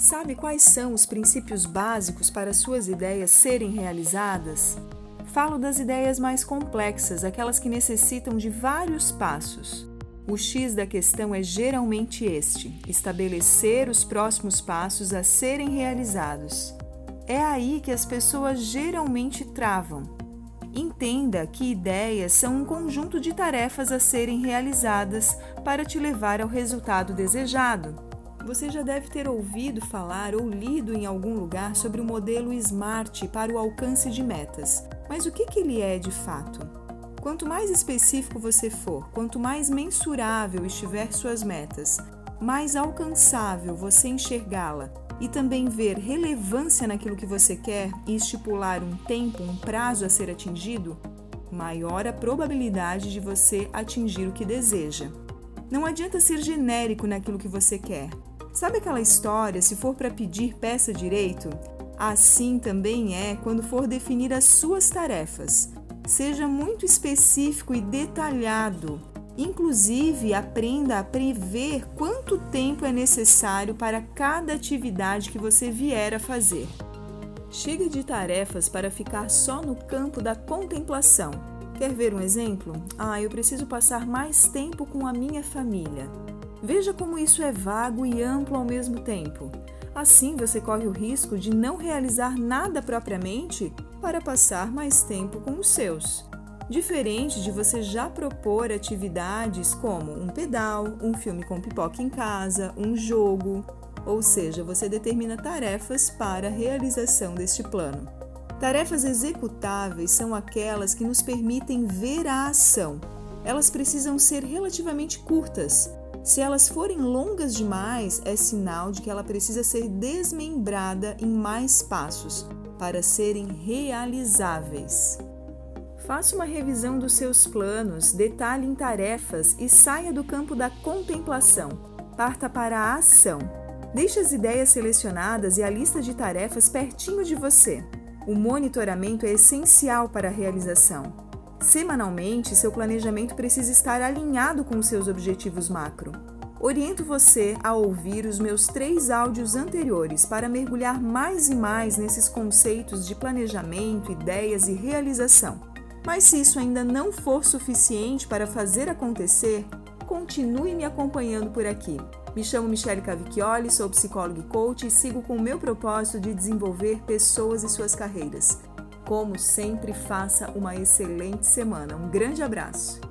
Sabe quais são os princípios básicos para suas ideias serem realizadas? Falo das ideias mais complexas, aquelas que necessitam de vários passos. O X da questão é geralmente este: estabelecer os próximos passos a serem realizados. É aí que as pessoas geralmente travam. Entenda que ideias são um conjunto de tarefas a serem realizadas para te levar ao resultado desejado. Você já deve ter ouvido falar ou lido em algum lugar sobre o modelo SMART para o alcance de metas. Mas o que, que ele é de fato? Quanto mais específico você for, quanto mais mensurável estiver suas metas, mais alcançável você enxergá-la e também ver relevância naquilo que você quer e estipular um tempo, um prazo a ser atingido, maior a probabilidade de você atingir o que deseja. Não adianta ser genérico naquilo que você quer. Sabe aquela história, se for para pedir, peça direito? Assim também é quando for definir as suas tarefas. Seja muito específico e detalhado. Inclusive, aprenda a prever quanto tempo é necessário para cada atividade que você vier a fazer. Chega de tarefas para ficar só no campo da contemplação. Quer ver um exemplo? Ah, eu preciso passar mais tempo com a minha família. Veja como isso é vago e amplo ao mesmo tempo. Assim, você corre o risco de não realizar nada propriamente para passar mais tempo com os seus. Diferente de você já propor atividades como um pedal, um filme com pipoca em casa, um jogo, ou seja, você determina tarefas para a realização deste plano. Tarefas executáveis são aquelas que nos permitem ver a ação. Elas precisam ser relativamente curtas, se elas forem longas demais, é sinal de que ela precisa ser desmembrada em mais passos para serem realizáveis. Faça uma revisão dos seus planos, detalhe em tarefas e saia do campo da contemplação. Parta para a ação. Deixe as ideias selecionadas e a lista de tarefas pertinho de você. O monitoramento é essencial para a realização. Semanalmente, seu planejamento precisa estar alinhado com seus objetivos macro. Oriento você a ouvir os meus três áudios anteriores para mergulhar mais e mais nesses conceitos de planejamento, ideias e realização. Mas se isso ainda não for suficiente para fazer acontecer, continue me acompanhando por aqui. Me chamo Michele Cavicchioli, sou psicóloga e coach e sigo com o meu propósito de desenvolver pessoas e suas carreiras. Como sempre, faça uma excelente semana. Um grande abraço!